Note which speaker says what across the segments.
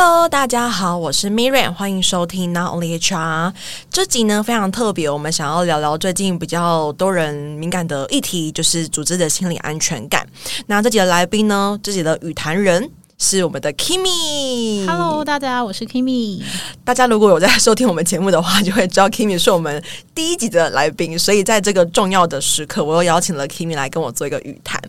Speaker 1: Hello，大家好，我是 Miriam，欢迎收听 Not Only HR。这集呢非常特别，我们想要聊聊最近比较多人敏感的议题，就是组织的心理安全感。那这集的来宾呢，这集的语谈人。是我们的 Kimi。
Speaker 2: Hello，大家，我是 Kimi。
Speaker 1: 大家如果有在收听我们节目的话，就会知道 Kimi 是我们第一集的来宾。所以在这个重要的时刻，我又邀请了 Kimi 来跟我做一个语谈。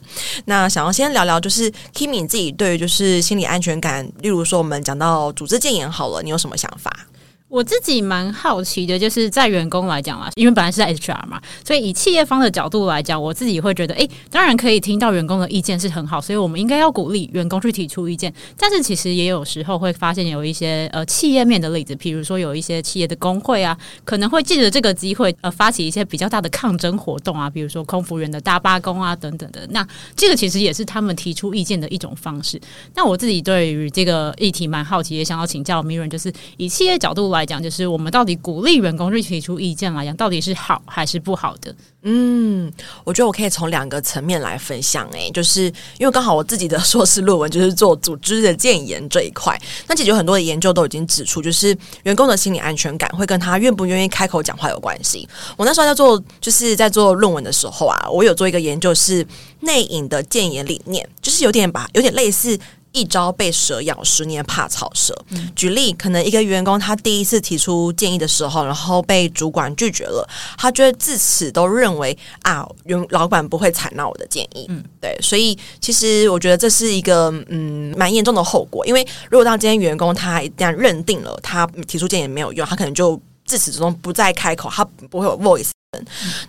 Speaker 1: 那想要先聊聊，就是 Kimi 自己对于就是心理安全感，例如说我们讲到组织建言好了，你有什么想法？
Speaker 2: 我自己蛮好奇的，就是在员工来讲啦，因为本来是在 HR 嘛，所以以企业方的角度来讲，我自己会觉得，诶，当然可以听到员工的意见是很好，所以我们应该要鼓励员工去提出意见。但是其实也有时候会发现有一些呃企业面的例子，譬如说有一些企业的工会啊，可能会借着这个机会呃发起一些比较大的抗争活动啊，比如说空服员的大罢工啊等等的。那这个其实也是他们提出意见的一种方式。那我自己对于这个议题蛮好奇，也想要请教 Miriam，就是以企业角度来。来讲，就是我们到底鼓励员工去提出意见来讲，到底是好还是不好的？
Speaker 1: 嗯，我觉得我可以从两个层面来分享。诶，就是因为刚好我自己的硕士论文就是做组织的建言这一块，那其实有很多的研究都已经指出，就是员工的心理安全感会跟他愿不愿意开口讲话有关系。我那时候在做就是在做论文的时候啊，我有做一个研究是内隐的建言理念，就是有点把有点类似。一朝被蛇咬，十年怕草蛇。举例，可能一个员工他第一次提出建议的时候，然后被主管拒绝了，他觉得自此都认为啊，原老板不会采纳我的建议。嗯，对，所以其实我觉得这是一个嗯蛮严重的后果，因为如果当今天员工他一旦认定了他提出建议没有用，他可能就自始至终不再开口，他不会有 voice。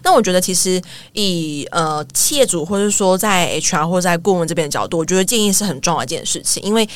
Speaker 1: 那我觉得其实以呃企业主或者说在 HR 或者在顾问这边的角度，我觉得建议是很重要一件事情，因为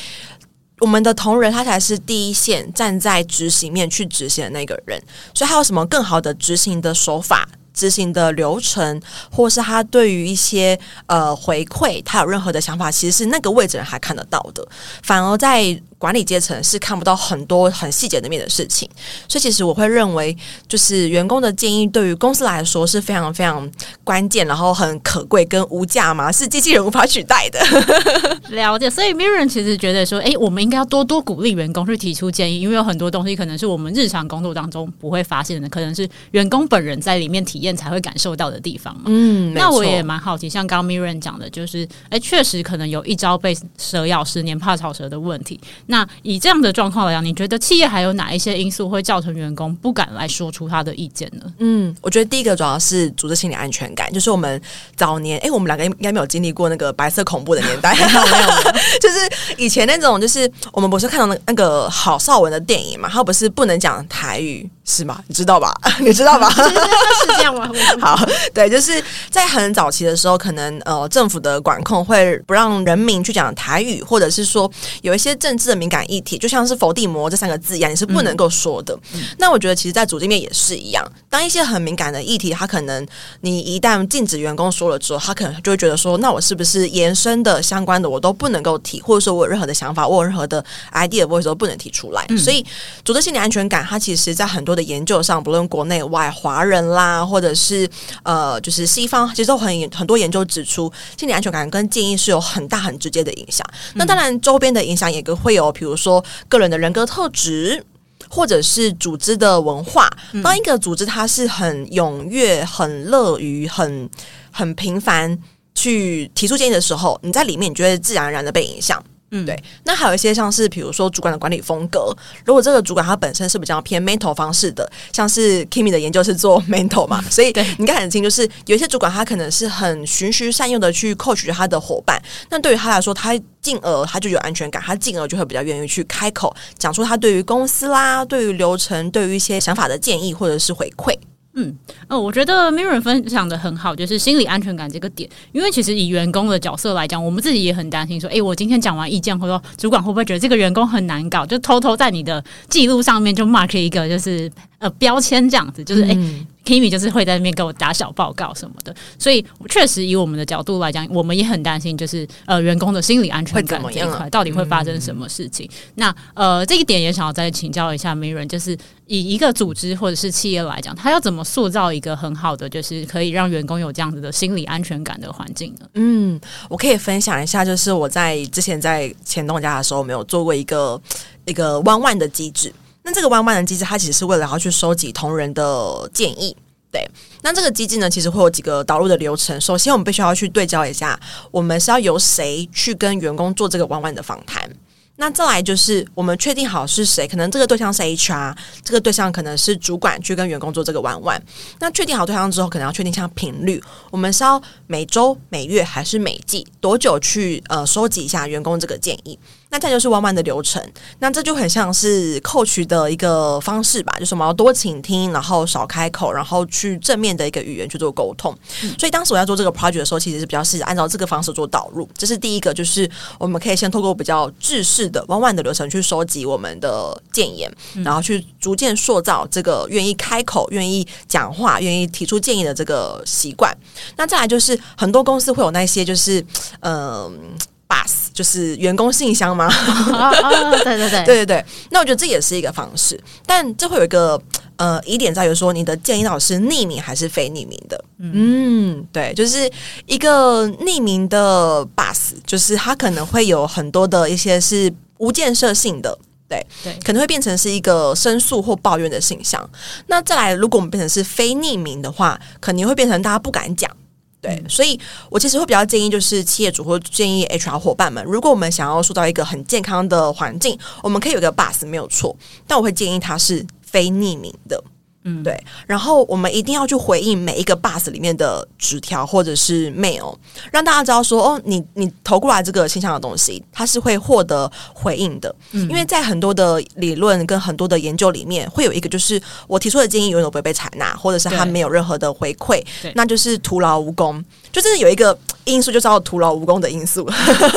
Speaker 1: 我们的同仁他才是第一线站在执行面去执行的那个人，所以他有什么更好的执行的手法？执行的流程，或是他对于一些呃回馈，他有任何的想法，其实是那个位置人还看得到的，反而在管理阶层是看不到很多很细节的面的事情。所以，其实我会认为，就是员工的建议对于公司来说是非常非常关键，然后很可贵跟无价嘛，是机器人无法取代的。
Speaker 2: 了解。所以，Miriam 其实觉得说，哎，我们应该要多多鼓励员工去提出建议，因为有很多东西可能是我们日常工作当中不会发现的，可能是员工本人在里面体验才会感受到的地方嘛。嗯，那我也蛮好奇，像刚刚 Miriam 讲的，就是哎，确实可能有一朝被蛇咬，十年怕草蛇的问题。那以这样的状况来讲，你觉得企业还有哪一些因素会造成员工不敢来说出他的意见呢？
Speaker 1: 嗯，我觉得第一个主要是组织心理安全感，就是我们早年哎，我们两个应该没有经历过那个白色恐怖的年代，没有没有，就是以前那种，就是我们不是看到那那个郝邵文的电影嘛，他不是不能讲台语。是吗？你知道吧？你知道吧？是
Speaker 2: 这样吗？
Speaker 1: 好，对，就是在很早期的时候，可能呃政府的管控会不让人民去讲台语，或者是说有一些政治的敏感议题，就像是佛地魔这三个字一样，你是不能够说的。嗯、那我觉得，其实，在组织面也是一样，当一些很敏感的议题，他可能你一旦禁止员工说了之后，他可能就会觉得说，那我是不是延伸的相关的我都不能够提，或者说我有任何的想法，我有任何的 idea，我都不能提出来。嗯、所以，组织心理安全感，它其实，在很多的研究上，不论国内外华人啦，或者是呃，就是西方，其实都很很多研究指出，心理安全感跟建议是有很大很直接的影响。嗯、那当然，周边的影响也会有，比如说个人的人格特质，或者是组织的文化。当一个组织它是很踊跃、很乐于、很很频繁去提出建议的时候，你在里面，你就会自然而然的被影响。嗯，对。那还有一些像是，比如说主管的管理风格，如果这个主管他本身是比较偏 mentor 方式的，像是 Kimi 的研究是做 mentor 嘛，所以你应该很清楚，就是有一些主管他可能是很循循善诱的去 coach 他的伙伴，那对于他来说，他进而他就有安全感，他进而就会比较愿意去开口讲出他对于公司啦、对于流程、对于一些想法的建议或者是回馈。
Speaker 2: 嗯，哦，我觉得 Mirren 分享的很好，就是心理安全感这个点。因为其实以员工的角色来讲，我们自己也很担心，说，诶，我今天讲完意见，或者主管会不会觉得这个员工很难搞，就偷偷在你的记录上面就 mark 一个，就是呃标签这样子，就是诶。Kimi 就是会在那边给我打小报告什么的，所以确实以我们的角度来讲，我们也很担心，就是呃员工的心理安全感这一块到底会发生什么事情。嗯、那呃这一点也想要再请教一下 Miriam，就是以一个组织或者是企业来讲，他要怎么塑造一个很好的，就是可以让员工有这样子的心理安全感的环境呢？
Speaker 1: 嗯，我可以分享一下，就是我在之前在前东家的时候，没有做过一个。一个 One One 的机制。那这个弯弯的机制，它其实是为了要去收集同仁的建议。对，那这个机制呢，其实会有几个导入的流程。首先，我们必须要去对焦一下，我们是要由谁去跟员工做这个弯弯的访谈。那再来就是我们确定好是谁，可能这个对象是 HR，这个对象可能是主管去跟员工做这个弯弯。那确定好对象之后，可能要确定像频率，我们是要每周、每月还是每季多久去呃收集一下员工这个建议。那再就是 One One 的流程，那这就很像是 coach 的一个方式吧，就是我们要多倾听，然后少开口，然后去正面的一个语言去做沟通。嗯、所以当时我要做这个 project 的时候，其实是比较是按照这个方式做导入。这是第一个，就是我们可以先透过比较制式的 One One 的流程去收集我们的建言，嗯、然后去逐渐塑造这个愿意开口、愿意讲话、愿意提出建议的这个习惯。那再来就是很多公司会有那些就是嗯。呃 Bus 就是员工信箱吗？
Speaker 2: 哦哦、对对对
Speaker 1: 对对对。那我觉得这也是一个方式，但这会有一个呃疑点在于说，你的建议到底是匿名还是非匿名的？嗯，对，就是一个匿名的 Bus，就是它可能会有很多的一些是无建设性的，对对，可能会变成是一个申诉或抱怨的信箱。那再来，如果我们变成是非匿名的话，肯定会变成大家不敢讲。对，所以我其实会比较建议，就是企业主或建议 HR 伙伴们，如果我们想要塑造一个很健康的环境，我们可以有个 bus 没有错，但我会建议它是非匿名的。嗯，对。然后我们一定要去回应每一个 bus 里面的纸条或者是 mail，让大家知道说，哦，你你投过来这个信箱的东西，它是会获得回应的。嗯，因为在很多的理论跟很多的研究里面，会有一个就是我提出的建议永远都不会被采纳，或者是它没有任何的回馈，那就是徒劳无功。就真的有一个因素，就是要徒劳无功的因素。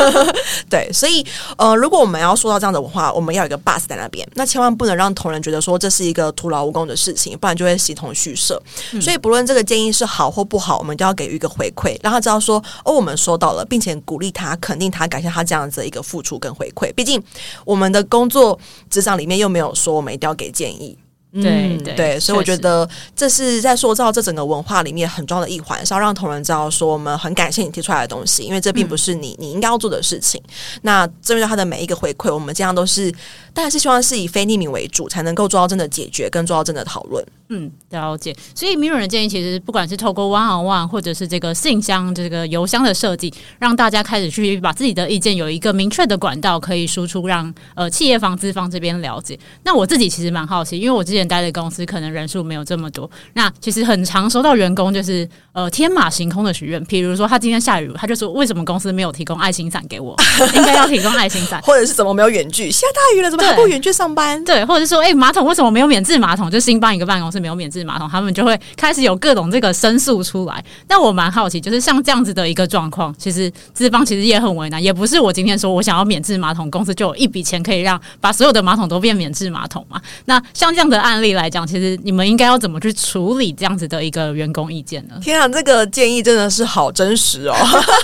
Speaker 1: 对，所以呃，如果我们要说到这样的文化，我们要有一个 bus 在那边，那千万不能让同仁觉得说这是一个徒劳无功的事情。不然就会形同虚设，嗯、所以不论这个建议是好或不好，我们都要给予一个回馈，让他知道说哦，我们收到了，并且鼓励他、肯定他、感谢他这样子的一个付出跟回馈。毕竟我们的工作职场里面又没有说我们一定要给建
Speaker 2: 议。对
Speaker 1: 对，所以我觉得这是在塑造这整个文化里面很重要的一环，是要让同仁知道说我们很感谢你提出来的东西，因为这并不是你、嗯、你应该要做的事情。那针对他的每一个回馈，我们这样都是，当然是希望是以非匿名为主，才能够做到真的解决跟做到真的讨论。
Speaker 2: 嗯，了解。所以 Miriam 的建议其实不管是透过 One on One 或者是这个信箱这个邮箱的设计，让大家开始去把自己的意见有一个明确的管道可以输出让，让呃企业方资方这边了解。那我自己其实蛮好奇，因为我之前待的公司可能人数没有这么多，那其实很常收到员工就是呃天马行空的许愿，比如说他今天下雨，他就说为什么公司没有提供爱心伞给我？应该要提供爱心伞，
Speaker 1: 或者是怎么没有远距？下大雨了怎么还不远距上班？
Speaker 2: 对，或者是说哎马桶为什么没有免治马桶？就新搬一个办公室。没有免治马桶，他们就会开始有各种这个申诉出来。那我蛮好奇，就是像这样子的一个状况，其实资方其实也很为难。也不是我今天说我想要免治马桶，公司就有一笔钱可以让把所有的马桶都变免治马桶嘛？那像这样的案例来讲，其实你们应该要怎么去处理这样子的一个员工意见呢？
Speaker 1: 天啊，这个建议真的是好真实哦！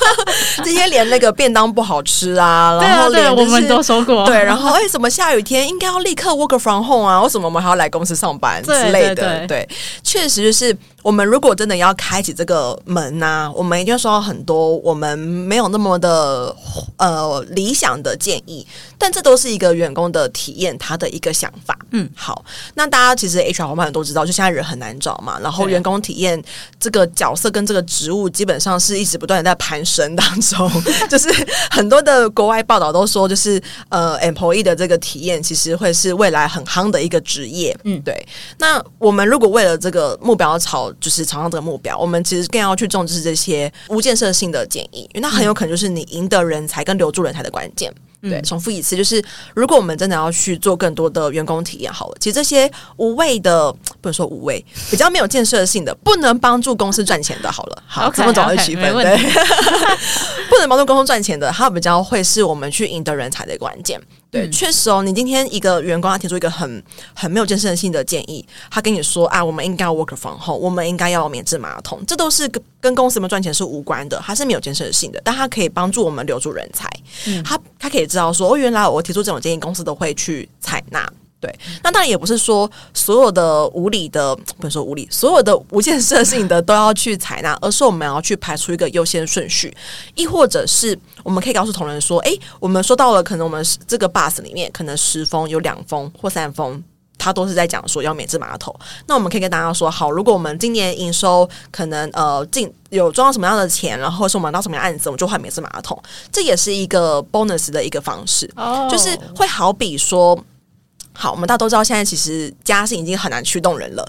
Speaker 1: 今天连那个便当不好吃啊，然后连、就是、
Speaker 2: 对啊，对，我们都说过。
Speaker 1: 对，然后哎，什么下雨天应该要立刻 work from home 啊？为什么我们还要来公司上班 之类的？对，确实就是。我们如果真的要开启这个门呐、啊，我们一定要收到很多我们没有那么的呃理想的建议，但这都是一个员工的体验，他的一个想法。嗯，好，那大家其实 HR 伙伴都知道，就现在人很难找嘛，然后员工体验这个角色跟这个职务基本上是一直不断的在攀升当中，就是很多的国外报道都说，就是呃 employee 的这个体验其实会是未来很夯的一个职业。嗯，对。那我们如果为了这个目标朝就是朝向这个目标，我们其实更要去重视这些无建设性的建议，因为那很有可能就是你赢得人才跟留住人才的关键。嗯、对，重复一次，就是如果我们真的要去做更多的员工体验，好了，其实这些无谓的，不能说无谓，比较没有建设性的，不能帮助公司赚钱的，好了，好，他们总会区分，对，不能帮助公司赚钱的，它比较会是我们去赢得人才的关键。对，确实哦，你今天一个员工他提出一个很很没有建设性的建议，他跟你说啊，我们应该要 work from home，我们应该要免治马桶，这都是跟跟公司们赚钱是无关的，他是没有建设性的，但他可以帮助我们留住人才。嗯，他他可以知道说，哦，原来我提出这种建议，公司都会去采纳。对，那当然也不是说所有的无理的，不是说无理，所有的无建设性的都要去采纳，而是我们要去排出一个优先顺序，亦或者是我们可以告诉同仁说，诶，我们说到了，可能我们这个 bus 里面可能十封有两封或三封，他都是在讲说要免治马桶，那我们可以跟大家说，好，如果我们今年营收可能呃进有赚到什么样的钱，然后是我们拿到什么样的案子，我们就换免治马桶，这也是一个 bonus 的一个方式，哦，就是会好比说。好，我们大家都知道，现在其实加薪已经很难驱动人了。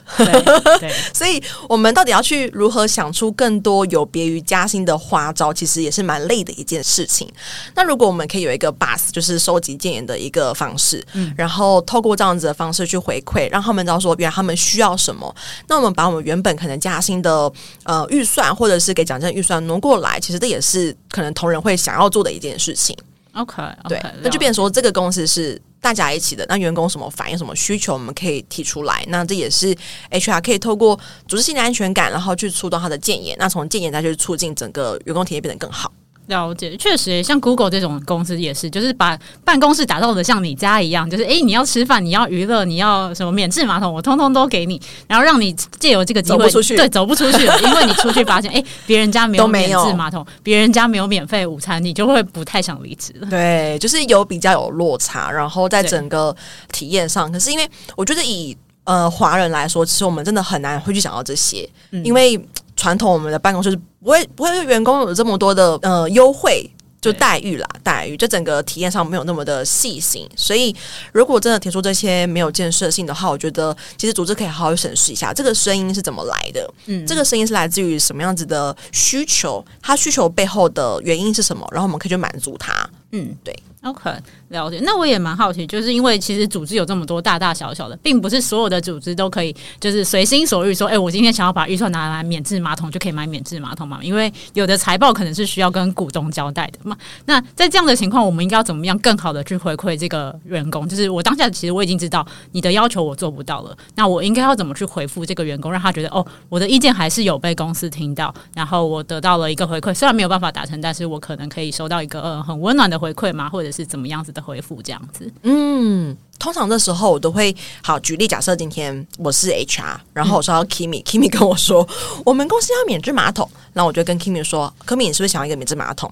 Speaker 1: 所以我们到底要去如何想出更多有别于加薪的花招，其实也是蛮累的一件事情。那如果我们可以有一个 bus，就是收集建言的一个方式，嗯，然后透过这样子的方式去回馈，让他们知道说，原来他们需要什么。那我们把我们原本可能加薪的呃预算，或者是给奖金预算挪过来，其实这也是可能同仁会想要做的一件事情。
Speaker 2: OK，, okay
Speaker 1: 对，那就变成说这个公司是。大家一起的，那员工什么反应、什么需求，我们可以提出来。那这也是 HR 可以透过组织性的安全感，然后去触动他的建言。那从建言再去促进整个员工体验变得更好。
Speaker 2: 了解，确实，像 Google 这种公司也是，就是把办公室打造的像你家一样，就是诶，你要吃饭，你要娱乐，你要什么免治马桶，我通通都给你，然后让你借由这个机会，
Speaker 1: 走不出去，
Speaker 2: 对，走不出去了，因为你出去发现，诶，别人家没有免治马桶，别人家没有免费午餐，你就会不太想离职了。
Speaker 1: 对，就是有比较有落差，然后在整个体验上，可是因为我觉得以呃华人来说，其实我们真的很难会去想到这些，嗯、因为。传统我们的办公室是不会不会对员工有这么多的呃优惠，就待遇啦，待遇，就整个体验上没有那么的细心，所以如果真的提出这些没有建设性的话，我觉得其实组织可以好好审视一下这个声音是怎么来的，嗯，这个声音是来自于什么样子的需求，它需求背后的原因是什么，然后我们可以去满足它，嗯，对。
Speaker 2: OK，了解。那我也蛮好奇，就是因为其实组织有这么多大大小小的，并不是所有的组织都可以就是随心所欲说，哎、我今天想要把预算拿来免治马桶就可以买免治马桶嘛？因为有的财报可能是需要跟股东交代的嘛。那在这样的情况，我们应该要怎么样更好的去回馈这个员工？就是我当下其实我已经知道你的要求我做不到了，那我应该要怎么去回复这个员工，让他觉得哦，我的意见还是有被公司听到，然后我得到了一个回馈，虽然没有办法达成，但是我可能可以收到一个呃很温暖的回馈嘛，或者是怎么样子的回。复这样子，
Speaker 1: 嗯，通常这时候我都会好举例，假设今天我是 HR，然后我说到 Kimi，Kimi、嗯、跟我说我们公司要免治马桶，那我就跟 Kimi 说，Kimi 你是不是想要一个免治马桶？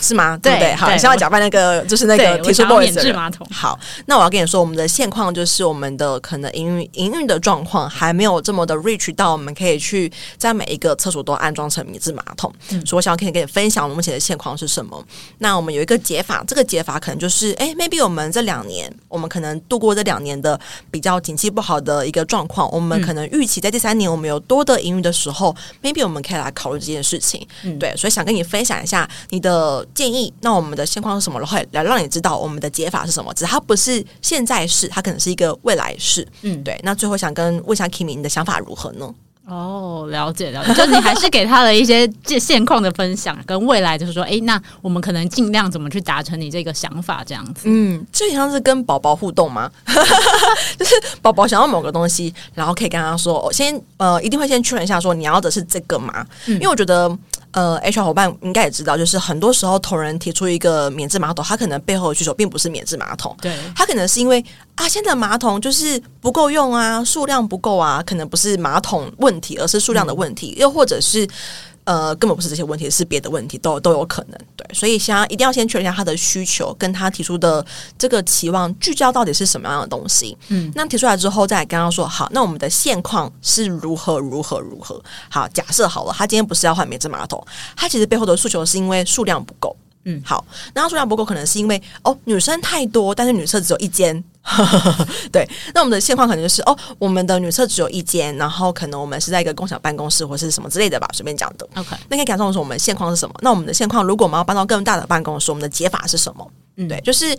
Speaker 1: 是吗？对不对？好，你现在假扮那个就是那个提出 boys 的人。好，那我要跟你说，我们的现况就是我们的可能营运营运的状况还没有这么的 reach 到我们可以去在每一个厕所都安装成米字马桶。嗯，所以我想可以跟你分享我们目前的现况是什么。那我们有一个解法，这个解法可能就是，哎，maybe 我们这两年，我们可能度过这两年的比较景气不好的一个状况，我们可能预期在第三年我们有多的营运的时候，嗯，maybe 我们可以来考虑这件事情。嗯，对，所以想跟你分享一下你的。建议，那我们的现况是什么？然后来让你知道我们的解法是什么。只是它不是现在式，它可能是一个未来式。嗯，对。那最后想跟问一下 Kimi，你的想法如何呢？
Speaker 2: 哦，了解了解，就你还是给他了一些现现况的分享，跟未来就是说，哎，那我们可能尽量怎么去达成你这个想法，这样子。嗯，
Speaker 1: 就像是跟宝宝互动吗？就是宝宝想要某个东西，然后可以跟他说，我先呃，一定会先确认一下，说你要的是这个吗？嗯，因为我觉得。呃，HR 伙伴应该也知道，就是很多时候同仁提出一个免治马桶，他可能背后的需求并不是免治马桶，对，他可能是因为啊，现在马桶就是不够用啊，数量不够啊，可能不是马桶问题，而是数量的问题，嗯、又或者是。呃，根本不是这些问题，是别的问题，都都有可能。对，所以先一定要先确认一下他的需求，跟他提出的这个期望聚焦到底是什么样的东西。嗯，那提出来之后，再跟他说，好，那我们的现况是如何如何如何。好，假设好了，他今天不是要换免治马桶，他其实背后的诉求是因为数量不够。嗯，好，那他数量不够，可能是因为哦，女生太多，但是女厕只有一间。对，那我们的现况可能就是哦，我们的女厕只有一间，然后可能我们是在一个共享办公室或是什么之类的吧，随便讲的。OK，那可以感受说我们现况是什么？那我们的现况，如果我们要搬到更大的办公室，我们的解法是什么？嗯，对，就是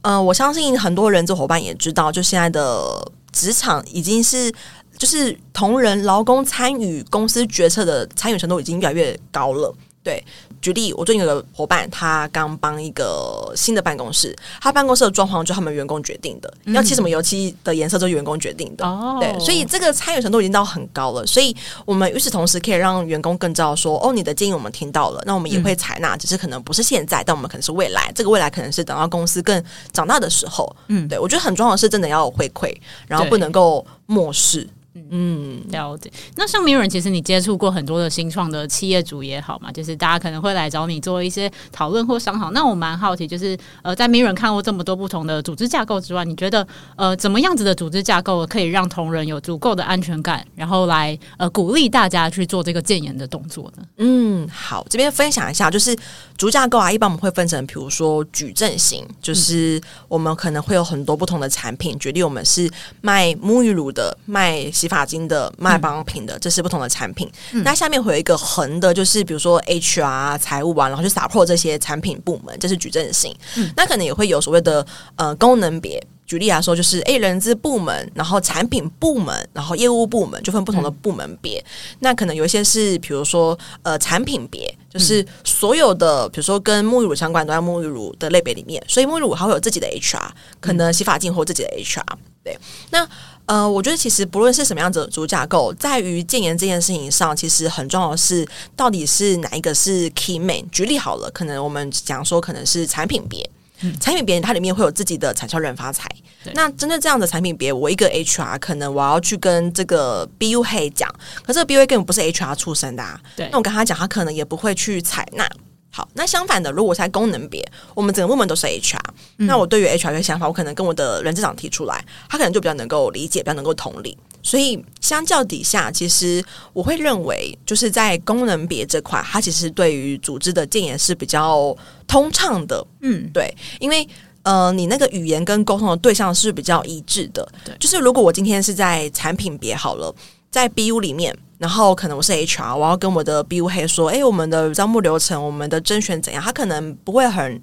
Speaker 1: 呃，我相信很多人资伙伴也知道，就现在的职场已经是就是同仁劳工参与公司决策的参与程度已经越来越高了。对，举例，我最近有个伙伴，他刚帮一个新的办公室，他办公室的装潢就他们员工决定的，嗯、要漆什么油漆的颜色就是员工决定的。哦，对，所以这个参与程度已经到很高了。所以我们与此同时可以让员工更知道说，哦，你的建议我们听到了，那我们也会采纳，嗯、只是可能不是现在，但我们可能是未来。这个未来可能是等到公司更长大的时候。嗯，对，我觉得很重要的是真的要有回馈，然后不能够漠视。嗯，
Speaker 2: 了解。那像 Miriam，其实你接触过很多的新创的企业主也好嘛，就是大家可能会来找你做一些讨论或商讨。那我蛮好奇，就是呃，在 Miriam 看过这么多不同的组织架构之外，你觉得呃，怎么样子的组织架构可以让同仁有足够的安全感，然后来呃鼓励大家去做这个建言的动作呢？
Speaker 1: 嗯，好，这边分享一下，就是组织架构啊，一般我们会分成，比如说矩阵型，就是我们可能会有很多不同的产品。举例，我们是卖沐浴乳的，卖洗发。精的卖保养品的，这是不同的产品。嗯、那下面会有一个横的，就是比如说 HR 财务啊，然后去 support 这些产品部门，这是矩阵型。嗯、那可能也会有所谓的呃功能别。举例来说，就是诶人资部门，然后产品部门，然后业务部门，就分不同的部门别。那可能有一些是，比如说呃产品别，就是所有的，比如说跟沐浴乳相关都在沐浴乳的类别里面。所以沐浴乳还会有自己的 HR，可能洗发精或自己的 HR。对，那。呃，我觉得其实不论是什么样子的组织架构，在于建言这件事情上，其实很重要的是，到底是哪一个是 key man。举例好了，可能我们讲说，可能是产品别，嗯、产品别它里面会有自己的产销人发财。那针对这样的产品别，我一个 HR 可能我要去跟这个 BU 黑讲，可这个 BU 黑根本不是 HR 出身的啊。对，那我跟他讲，他可能也不会去采纳。好，那相反的，如果在功能别，我们整个部门都是 HR，、嗯、那我对于 HR 的想法，我可能跟我的人事长提出来，他可能就比较能够理解，比较能够同理。所以相较底下，其实我会认为，就是在功能别这块，它其实对于组织的建言是比较通畅的。嗯，对，因为呃，你那个语言跟沟通的对象是比较一致的。对，就是如果我今天是在产品别好了，在 BU 里面。然后可能我是 HR，我要跟我的 BU head 说，哎，我们的招募流程，我们的甄选怎样？他可能不会很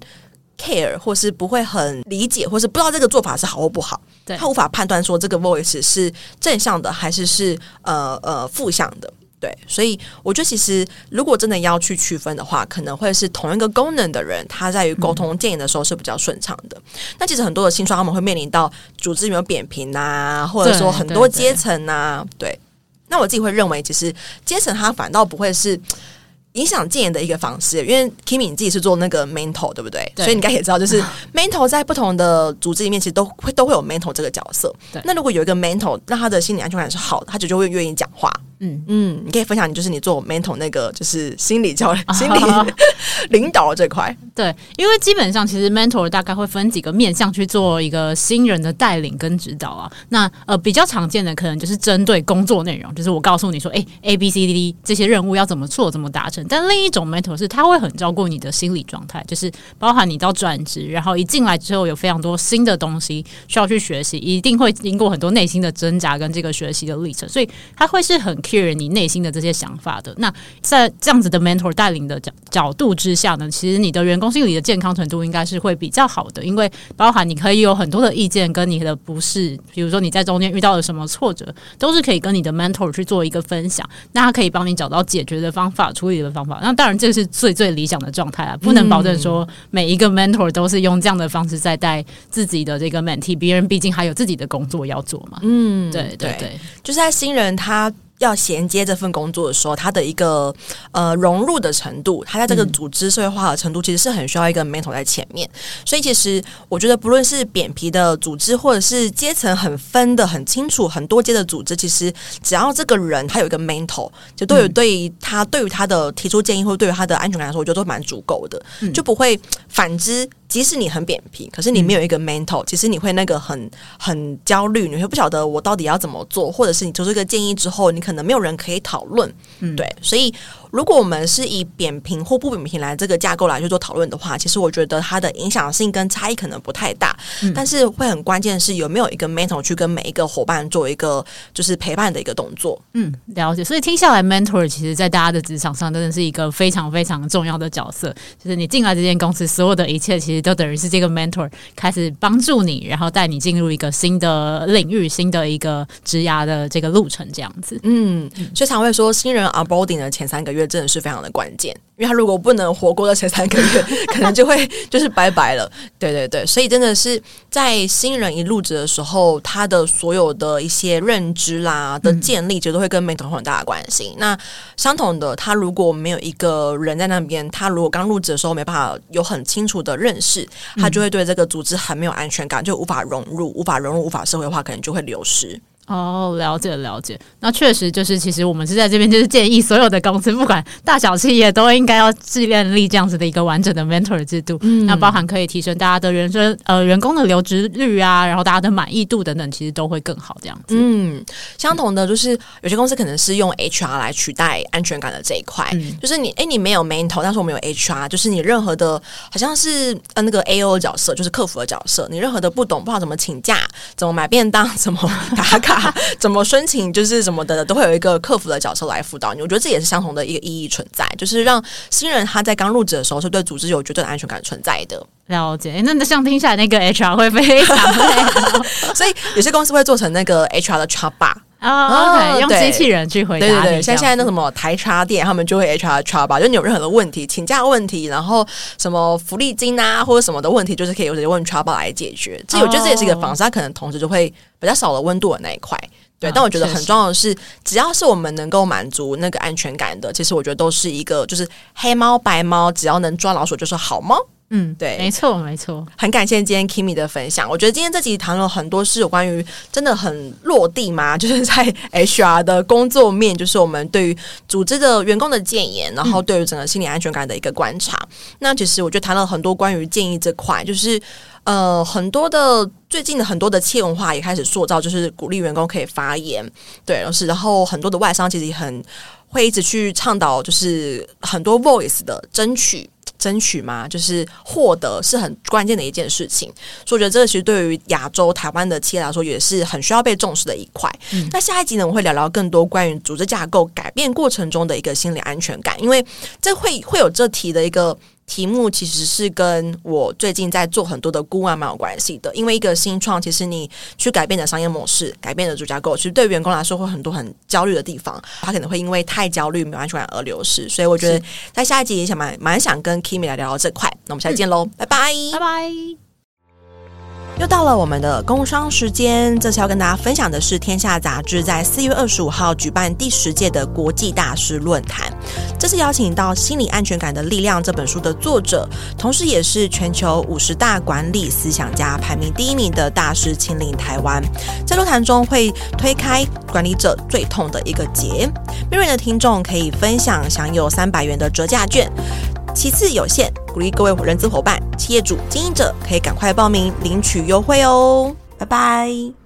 Speaker 1: care，或是不会很理解，或是不知道这个做法是好或不好。对，他无法判断说这个 voice 是正向的还是是呃呃负向的。对，所以我觉得其实如果真的要去区分的话，可能会是同一个功能的人，他在于沟通建议的时候是比较顺畅的。嗯、那其实很多的新创他们会面临到组织有没有扁平啊，或者说很多阶层啊，对，那我自己会认为，其实阶层它反倒不会是影响建言的一个方式，因为 Kimi 你自己是做那个 mentor 对不对？对，所以你应该也知道，就是 mentor 在不同的组织里面，其实都会都会有 mentor 这个角色。那如果有一个 mentor，那他的心理安全感是好的，他就就会愿意讲话。嗯嗯，你可以分享，你就是你做 mentor 那个就是心理教练、心理 领导这块。
Speaker 2: 对，因为基本上其实 mentor 大概会分几个面向去做一个新人的带领跟指导啊。那呃比较常见的可能就是针对工作内容，就是我告诉你说，哎，A B C D D 这些任务要怎么做，怎么达成。但另一种 mentor 是他会很照顾你的心理状态，就是包含你到转职，然后一进来之后有非常多新的东西需要去学习，一定会经过很多内心的挣扎跟这个学习的历程，所以他会是很。你内心的这些想法的，那在这样子的 mentor 带领的角角度之下呢，其实你的员工心理的健康程度应该是会比较好的，因为包含你可以有很多的意见跟你的不适，比如说你在中间遇到了什么挫折，都是可以跟你的 mentor 去做一个分享，那他可以帮你找到解决的方法、处理的方法。那当然这是最最理想的状态啊，不能保证说每一个 mentor 都是用这样的方式在带自己的这个 mentee，别人毕竟还有自己的工作要做嘛。嗯，对对对，对，
Speaker 1: 就是在新人他。要衔接这份工作的时候，他的一个呃融入的程度，他在这个组织社会化的程度，其实是很需要一个 mentor 在前面。所以，其实我觉得，不论是扁皮的组织，或者是阶层很分的很清楚、很多阶的组织，其实只要这个人他有一个 mentor，就对于对于他对于他的提出建议，或者对于他的安全感来说，我觉得都蛮足够的，就不会反之。即使你很扁平，可是你没有一个 mentor，嗯、其实你会那个很很焦虑，你会不晓得我到底要怎么做，或者是你提出一个建议之后，你可能没有人可以讨论，嗯、对，所以。如果我们是以扁平或不扁平来这个架构来去做讨论的话，其实我觉得它的影响性跟差异可能不太大，嗯、但是会很关键是有没有一个 mentor 去跟每一个伙伴做一个就是陪伴的一个动作。
Speaker 2: 嗯，了解。所以听下来，mentor 其实在大家的职场上真的是一个非常非常重要的角色。就是你进来这间公司，所有的一切其实都等于是这个 mentor 开始帮助你，然后带你进入一个新的领域、新的一个职涯的这个路程这样子。
Speaker 1: 嗯，所以常会说新人 onboarding 的前三个月。月真的是非常的关键。因为他如果不能活过这前三个月，可能就会就是拜拜了。对对对，所以真的是在新人一入职的时候，他的所有的一些认知啦的建立，其实都会跟 mentor 有很大的关系。嗯、那相同的，他如果没有一个人在那边，他如果刚入职的时候没办法有很清楚的认识，他就会对这个组织很没有安全感，就无法融入，无法融入，无法社会化，可能就会流失。
Speaker 2: 哦，了解了解。那确实就是，其实我们是在这边就是建议所有的公司，不管大小企业，都应该要建立这样子的一个完整的 mentor 制度。嗯，那包含可以提升大家的人生呃员工的留职率啊，然后大家的满意度等等，其实都会更好这样子。
Speaker 1: 嗯，相同的就是有些公司可能是用 HR 来取代安全感的这一块，嗯、就是你哎你没有 mentor，但是我们有 HR，就是你任何的好像是呃那个 AO 的角色，就是客服的角色，你任何的不懂不知道怎么请假，怎么买便当，怎么打卡。怎么申请就是什么的，都会有一个客服的角色来辅导你。我觉得这也是相同的一个意义存在，就是让新人他在刚入职的时候是对组织有绝对的安全感存在的。
Speaker 2: 了解，那那像听起来那个 HR 会非常累，
Speaker 1: 所以有些公司会做成那个 HR 的 chatbot
Speaker 2: 啊，用机器人去回答。
Speaker 1: 对对对，像现在那什么台插电，他们就会 HR chatbot，就你有任何的问题，请假问题，然后什么福利金啊或者什么的问题，就是可以直接问 chatbot 来解决。这我觉得这也是一个方式，它可能同时就会比较少了温度的那一块。对，但我觉得很重要的是，只要是我们能够满足那个安全感的，其实我觉得都是一个，就是黑猫白猫，只要能抓老鼠就是好猫。
Speaker 2: 嗯，对，没错，没错。
Speaker 1: 很感谢今天 Kimi 的分享。我觉得今天这集谈了很多是有关于真的很落地嘛，就是在 HR 的工作面，就是我们对于组织的员工的建言，然后对于整个心理安全感的一个观察。嗯、那其实我觉得谈了很多关于建议这块，就是呃，很多的最近的很多的企业文化也开始塑造，就是鼓励员工可以发言，对，是然后很多的外商其实也很会一直去倡导，就是很多 voice 的争取。争取嘛，就是获得是很关键的一件事情，所以我觉得这个其实对于亚洲台湾的企业来说也是很需要被重视的一块。嗯、那下一集呢，我会聊聊更多关于组织架构改变过程中的一个心理安全感，因为这会会有这题的一个。题目其实是跟我最近在做很多的顾问蛮有关系的，因为一个新创，其实你去改变的商业模式、改变的主架构，其实对员工来说会很多很焦虑的地方，他可能会因为太焦虑、没有安全感而流失。所以我觉得在下一集也想蛮蛮想跟 Kimi 来聊聊这块。那我们下期见喽，拜拜，
Speaker 2: 拜拜。
Speaker 1: 又到了我们的工商时间，这次要跟大家分享的是《天下杂志》在四月二十五号举办第十届的国际大师论坛。这次邀请到《心理安全感的力量》这本书的作者，同时也是全球五十大管理思想家排名第一名的大师亲临台湾，在论坛中会推开管理者最痛的一个结。敏锐的听众可以分享享有三百元的折价券。其次有限，鼓励各位人资伙伴、企业主、经营者可以赶快报名领取优惠哦！拜拜。